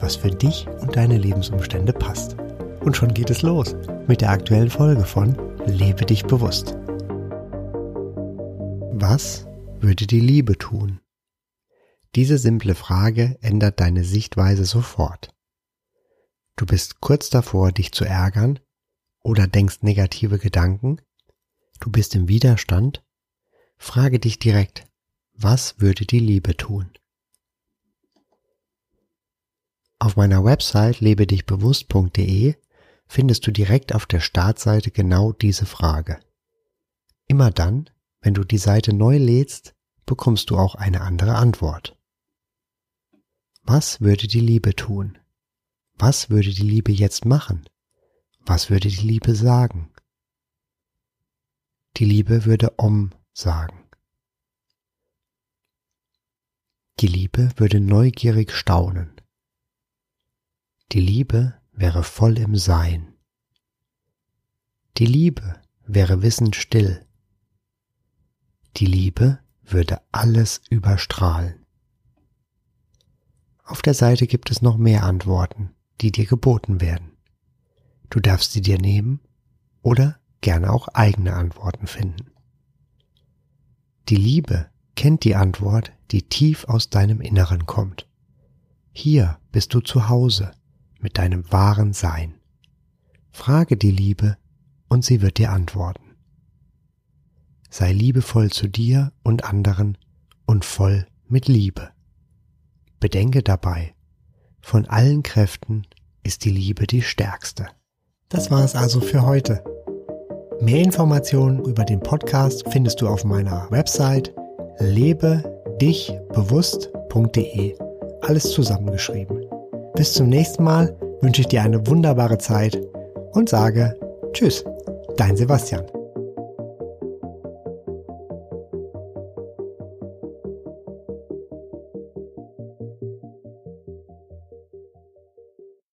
was für dich und deine Lebensumstände passt. Und schon geht es los mit der aktuellen Folge von Lebe dich bewusst. Was würde die Liebe tun? Diese simple Frage ändert deine Sichtweise sofort. Du bist kurz davor, dich zu ärgern oder denkst negative Gedanken? Du bist im Widerstand? Frage dich direkt, was würde die Liebe tun? Auf meiner Website lebedichbewusst.de findest du direkt auf der Startseite genau diese Frage. Immer dann, wenn du die Seite neu lädst, bekommst du auch eine andere Antwort. Was würde die Liebe tun? Was würde die Liebe jetzt machen? Was würde die Liebe sagen? Die Liebe würde Om sagen. Die Liebe würde neugierig staunen. Die Liebe wäre voll im Sein. Die Liebe wäre wissend still. Die Liebe würde alles überstrahlen. Auf der Seite gibt es noch mehr Antworten, die dir geboten werden. Du darfst sie dir nehmen oder gerne auch eigene Antworten finden. Die Liebe kennt die Antwort, die tief aus deinem Inneren kommt. Hier bist du zu Hause mit deinem wahren Sein. Frage die Liebe und sie wird dir antworten. Sei liebevoll zu dir und anderen und voll mit Liebe. Bedenke dabei, von allen Kräften ist die Liebe die stärkste. Das war es also für heute. Mehr Informationen über den Podcast findest du auf meiner Website lebedichbewusst.de. Alles zusammengeschrieben. Bis zum nächsten Mal wünsche ich dir eine wunderbare Zeit und sage Tschüss, dein Sebastian.